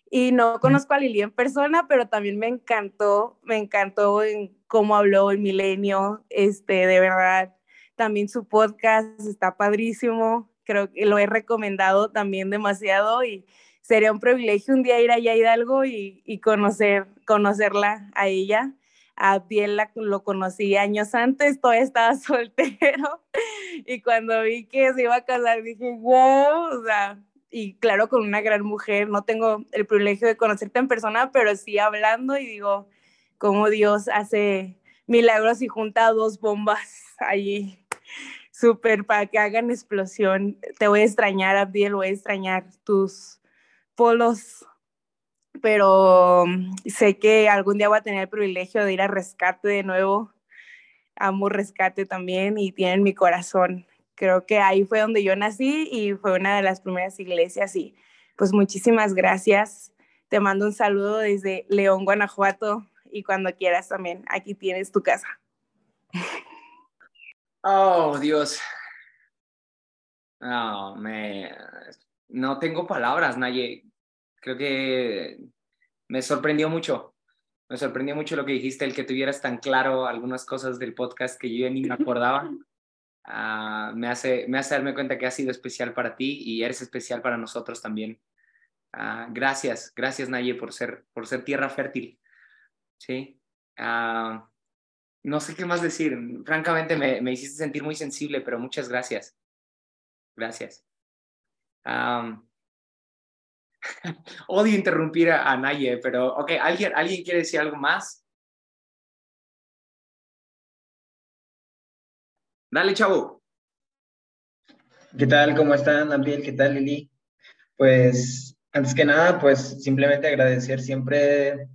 Y no conozco a Lili en persona, pero también me encantó, me encantó en cómo habló el milenio, este de verdad. También su podcast está padrísimo, creo que lo he recomendado también demasiado y sería un privilegio un día ir allá a Hidalgo y, y conocer, conocerla a ella. A Abdiel lo conocí años antes, todavía estaba soltero y cuando vi que se iba a casar dije, wow, o sea, y claro, con una gran mujer, no tengo el privilegio de conocerte en persona, pero sí hablando y digo, cómo Dios hace milagros y junta dos bombas allí, súper, para que hagan explosión. Te voy a extrañar, Abdiel, voy a extrañar tus, polos, pero mm, sé que algún día voy a tener el privilegio de ir a rescate de nuevo. Amo rescate también y tienen mi corazón. Creo que ahí fue donde yo nací y fue una de las primeras iglesias y pues muchísimas gracias. Te mando un saludo desde León, Guanajuato y cuando quieras también, aquí tienes tu casa. Oh, Dios. No, me... no tengo palabras, Naye creo que me sorprendió mucho. Me sorprendió mucho lo que dijiste, el que tuvieras tan claro algunas cosas del podcast que yo ya ni me acordaba. Ah, me, hace, me hace darme cuenta que ha sido especial para ti y eres especial para nosotros también. Uh, gracias, gracias Naye por ser, por ser tierra fértil. Sí. Uh, no sé qué más decir. Francamente me, me, hiciste sentir muy sensible, pero muchas gracias. Gracias. Odio interrumpir a, Naye, pero ok, ¿alguien, ¿alguien quiere decir algo más? Dale, chavo. ¿Qué tal? ¿Cómo están, Gabriel? ¿Qué tal, Lili? Pues, antes que nada, pues simplemente agradecer siempre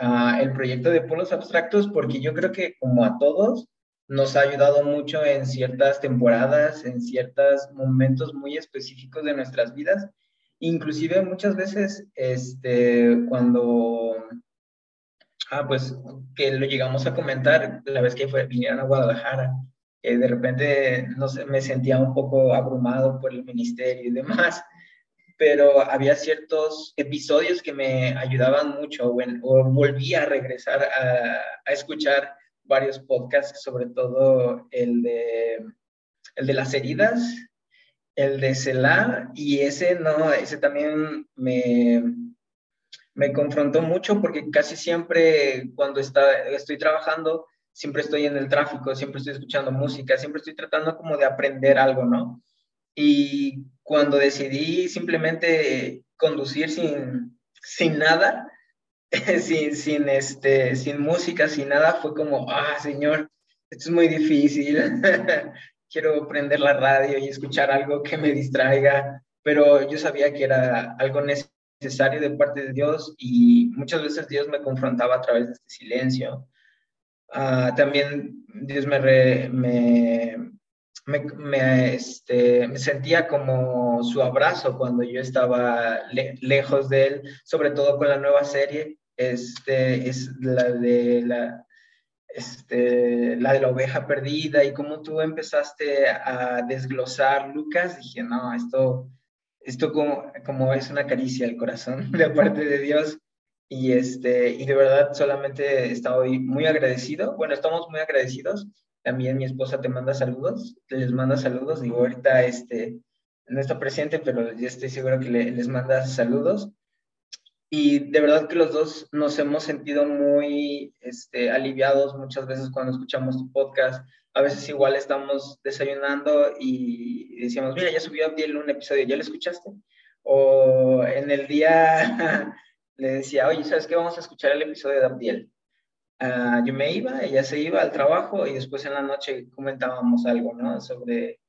uh, el proyecto de Polos Abstractos, porque yo creo que como a todos, nos ha ayudado mucho en ciertas temporadas, en ciertos momentos muy específicos de nuestras vidas. Inclusive muchas veces, este, cuando, ah, pues, que lo llegamos a comentar la vez que fue, vinieron a Guadalajara, que de repente, no sé, me sentía un poco abrumado por el ministerio y demás, pero había ciertos episodios que me ayudaban mucho, o, o volví a regresar a escuchar varios podcasts, sobre todo el de, el de las heridas, el de Selah, y ese no, ese también me, me confrontó mucho porque casi siempre cuando está, estoy trabajando, siempre estoy en el tráfico, siempre estoy escuchando música, siempre estoy tratando como de aprender algo, ¿no? Y cuando decidí simplemente conducir sin, sin nada, sin, sin, este, sin música, sin nada, fue como, ah, señor, esto es muy difícil. quiero prender la radio y escuchar algo que me distraiga, pero yo sabía que era algo necesario de parte de Dios y muchas veces Dios me confrontaba a través de este silencio. Uh, también Dios me, me, me, este, me, sentía como su abrazo cuando yo estaba lejos de él, sobre todo con la nueva serie, este, es la de la, este, la de la oveja perdida y cómo tú empezaste a desglosar, Lucas, dije, no, esto, esto como, como es una caricia al corazón de parte de Dios. Y, este, y de verdad solamente estoy muy agradecido. Bueno, estamos muy agradecidos. También mi esposa te manda saludos, les manda saludos. Digo, ahorita este, no está presente, pero yo estoy seguro que les manda saludos. Y de verdad que los dos nos hemos sentido muy este, aliviados muchas veces cuando escuchamos tu podcast. A veces igual estamos desayunando y decíamos, mira, ya subió Abdiel un episodio, ¿ya lo escuchaste? O en el día le decía, oye, ¿sabes qué? Vamos a escuchar el episodio de Abdiel. Uh, yo me iba, ella se iba al trabajo y después en la noche comentábamos algo, ¿no? Sobre,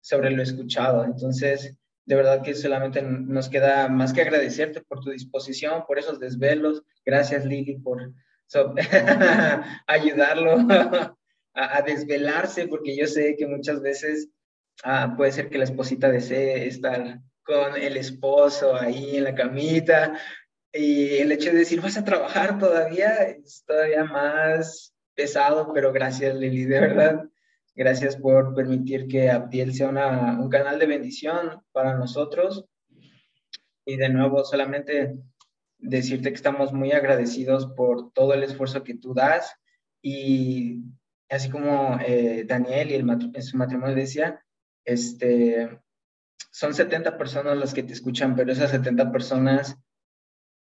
sobre lo escuchado. Entonces, de verdad que solamente nos queda más que agradecerte por tu disposición, por esos desvelos. Gracias, Lili, por ayudarlo a, desvelarse, porque yo sé que muchas veces ah, puede ser que la esposita desee estar con el esposo ahí en la camita. Y el hecho de decir, vas a trabajar todavía, es todavía más pesado, pero gracias, Lili, de verdad Gracias por permitir que Abdiel sea un canal de bendición para nosotros. Y de nuevo, solamente decirte que estamos muy agradecidos por todo el esfuerzo que tú das. Y así como eh, Daniel y el su matrimonio decía, este, son 70 personas las que te escuchan, pero esas 70 personas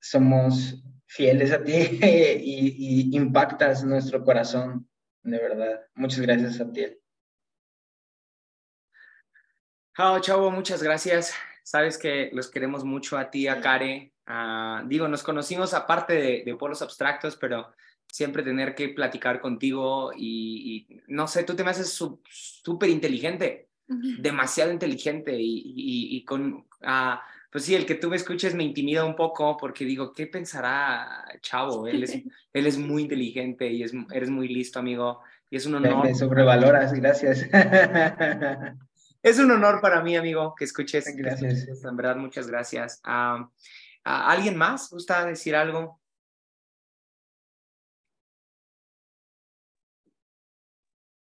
somos fieles a ti y, y impactas nuestro corazón de verdad. Muchas gracias, Abdiel. Chao, chavo, muchas gracias. Sabes que los queremos mucho a ti, a Kare. digo, nos conocimos aparte de, de, polos abstractos, pero siempre tener que platicar contigo y, no sé, tú te me haces súper inteligente, demasiado inteligente y, y con, uh, pues sí, el que tú me escuches me intimida un poco porque digo, ¿qué pensará Chavo? Él es, él es muy inteligente y es, eres muy listo, amigo. Y es un honor. Me sobrevaloras, gracias. Es un honor para mí, amigo, que escuches. Gracias. En verdad, muchas gracias. ¿a ¿Alguien más gusta decir algo?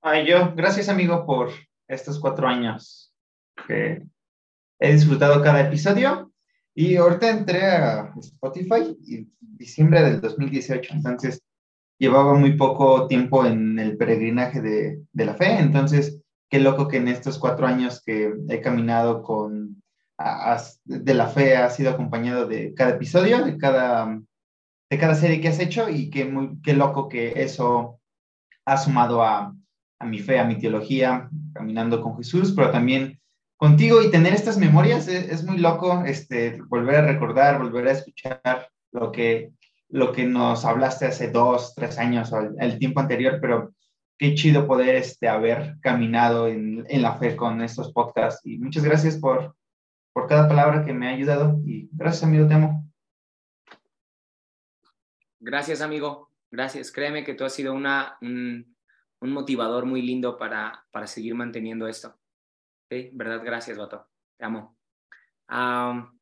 Ay, yo, gracias, amigo, por estos cuatro años que he disfrutado cada episodio. Y ahorita entré a Spotify en diciembre del 2018, entonces llevaba muy poco tiempo en el peregrinaje de, de la fe, entonces qué loco que en estos cuatro años que he caminado con de la fe ha sido acompañado de cada episodio, de cada, de cada serie que has hecho y qué, muy, qué loco que eso ha sumado a, a mi fe, a mi teología, caminando con Jesús, pero también contigo y tener estas memorias es, muy loco, este, volver a recordar, volver a escuchar lo que, lo que nos hablaste hace dos, tres años o el, el tiempo anterior, pero qué chido poder este, haber caminado en, en, la fe con estos podcasts. Y muchas gracias por, por cada palabra que me ha ayudado. Y gracias, amigo, te amo. Gracias, amigo. Gracias. Créeme que tú has sido una, un, un motivador muy lindo para, para seguir manteniendo esto. ¿Sí? ¿Verdad? Gracias, Vato. Te amo. Um,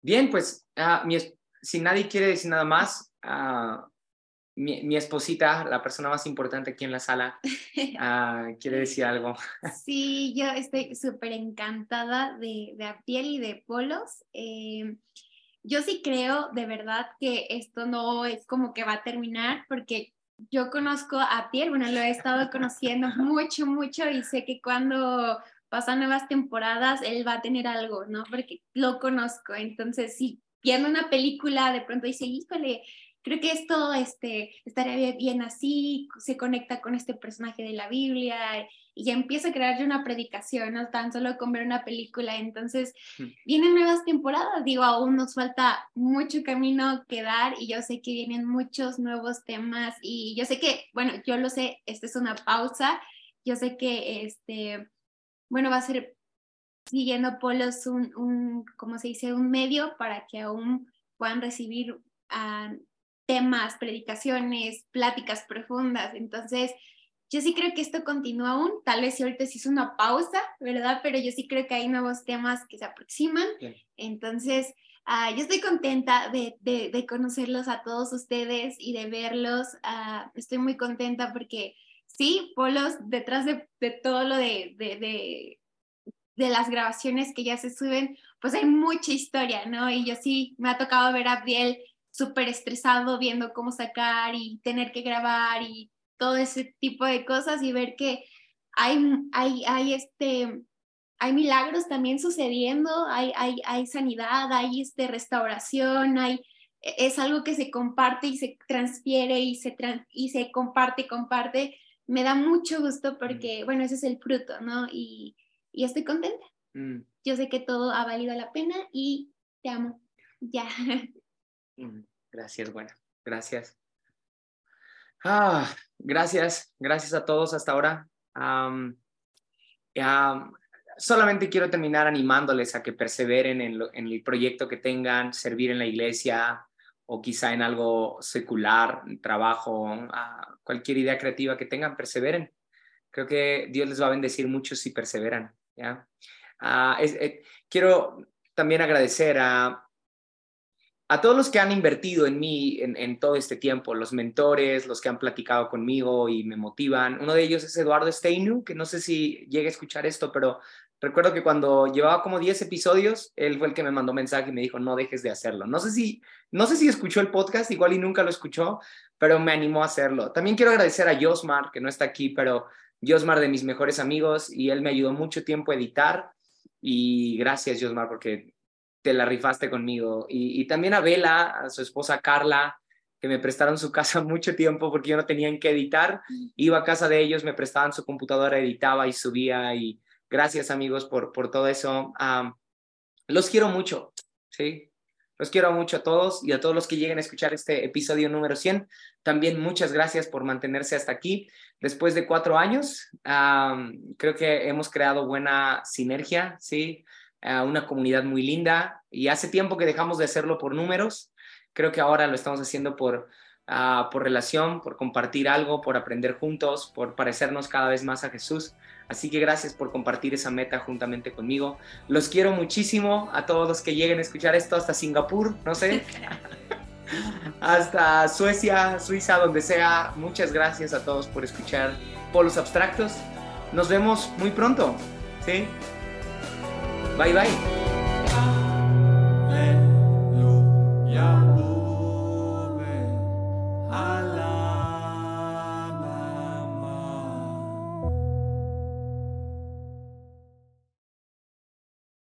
bien, pues, uh, mi, si nadie quiere decir nada más, uh, mi, esposita, la persona más importante aquí en la sala, uh, quiere decir algo. sí, yo estoy súper encantada de, de Apiel y de Polos. Eh, yo sí creo de verdad que esto no es como que va a terminar porque yo conozco a Piel, bueno, lo he estado conociendo mucho, mucho y sé que cuando pasan nuevas temporadas él va a tener algo, ¿no? Porque lo conozco. Entonces, si viendo una película de pronto dice, híjole, creo que esto este, estaría bien así, se conecta con este personaje de la Biblia y ya empieza a crear una predicación, no tan solo con ver una película. Entonces, hmm. vienen nuevas temporadas, digo, aún nos falta mucho camino que dar y yo sé que vienen muchos nuevos temas y yo sé que, bueno, yo lo sé, esta es una pausa, yo sé que, este, bueno, va a ser siguiendo Polos un, un como se dice, un medio para que aún puedan recibir a temas, predicaciones, pláticas profundas. Entonces, yo sí creo que esto continúa aún, tal vez si ahorita se hizo una pausa, ¿verdad? Pero yo sí creo que hay nuevos temas que se aproximan. Entonces, uh, yo estoy contenta de, de, de, conocerlos a todos ustedes y de verlos. Uh, estoy muy contenta porque sí, Polos, detrás de, de todo lo de, de, de, las grabaciones que ya se suben, pues hay mucha historia, ¿no? Y yo sí, me ha tocado ver a Abdiel súper estresado viendo cómo sacar y tener que grabar y todo ese tipo de cosas y ver que hay, hay, hay, este, hay milagros también sucediendo, hay, hay, hay sanidad, hay este, restauración, hay, e, es algo que se comparte y se transfiere y se, y se comparte y comparte. Me da mucho gusto porque, bueno, ese es el fruto, ¿no? Y, y estoy contenta. Mm. Yo sé que todo ha valido la pena y te amo. Ya. Mm, gracias, bueno, gracias. Ah, gracias, gracias a todos hasta ahora. solamente quiero terminar animándoles a que perseveren en, el proyecto que tengan, servir en la iglesia o quizá en algo secular, trabajo, cualquier idea creativa que tengan, perseveren. Creo que Dios les va a bendecir mucho si perseveran. ¿ya? Ah, eh, quiero también agradecer a a todos los que han invertido en mí en, todo este tiempo, los mentores, los que han platicado conmigo y me motivan. Uno de ellos es Eduardo Steinu, que no sé si llegue a escuchar esto, pero recuerdo que cuando llevaba como 10 episodios, él fue el que me mandó mensaje y me dijo, no dejes de hacerlo. No sé si, no sé si escuchó el podcast, igual y nunca lo escuchó, pero me animó a hacerlo. También quiero agradecer a Josmar, que no está aquí, pero Josmar de mis mejores amigos y él me ayudó mucho tiempo a editar. Y gracias, Josmar, porque te la rifaste conmigo. Y, también a Vela, a su esposa Carla, que me prestaron su casa mucho tiempo porque yo no tenía en qué editar. Iba a casa de ellos, me prestaban su computadora, editaba y subía. Y gracias amigos por, por todo eso. los quiero mucho, ¿sí? Los quiero mucho a todos y a todos los que lleguen a escuchar este episodio número 100. También muchas gracias por mantenerse hasta aquí. Después de cuatro años, creo que hemos creado buena sinergia, ¿sí? una comunidad muy linda y hace tiempo que dejamos de hacerlo por números, creo que ahora lo estamos haciendo por, ah, por relación, por compartir algo, por aprender juntos, por parecernos cada vez más a Jesús. Así que gracias por compartir esa meta juntamente conmigo. Los quiero muchísimo a todos los que lleguen a escuchar esto hasta Singapur, no sé. hasta Suecia, Suiza, donde sea. Muchas gracias a todos por escuchar Polos Abstractos. Nos vemos muy pronto. ¿sí? Bye bye.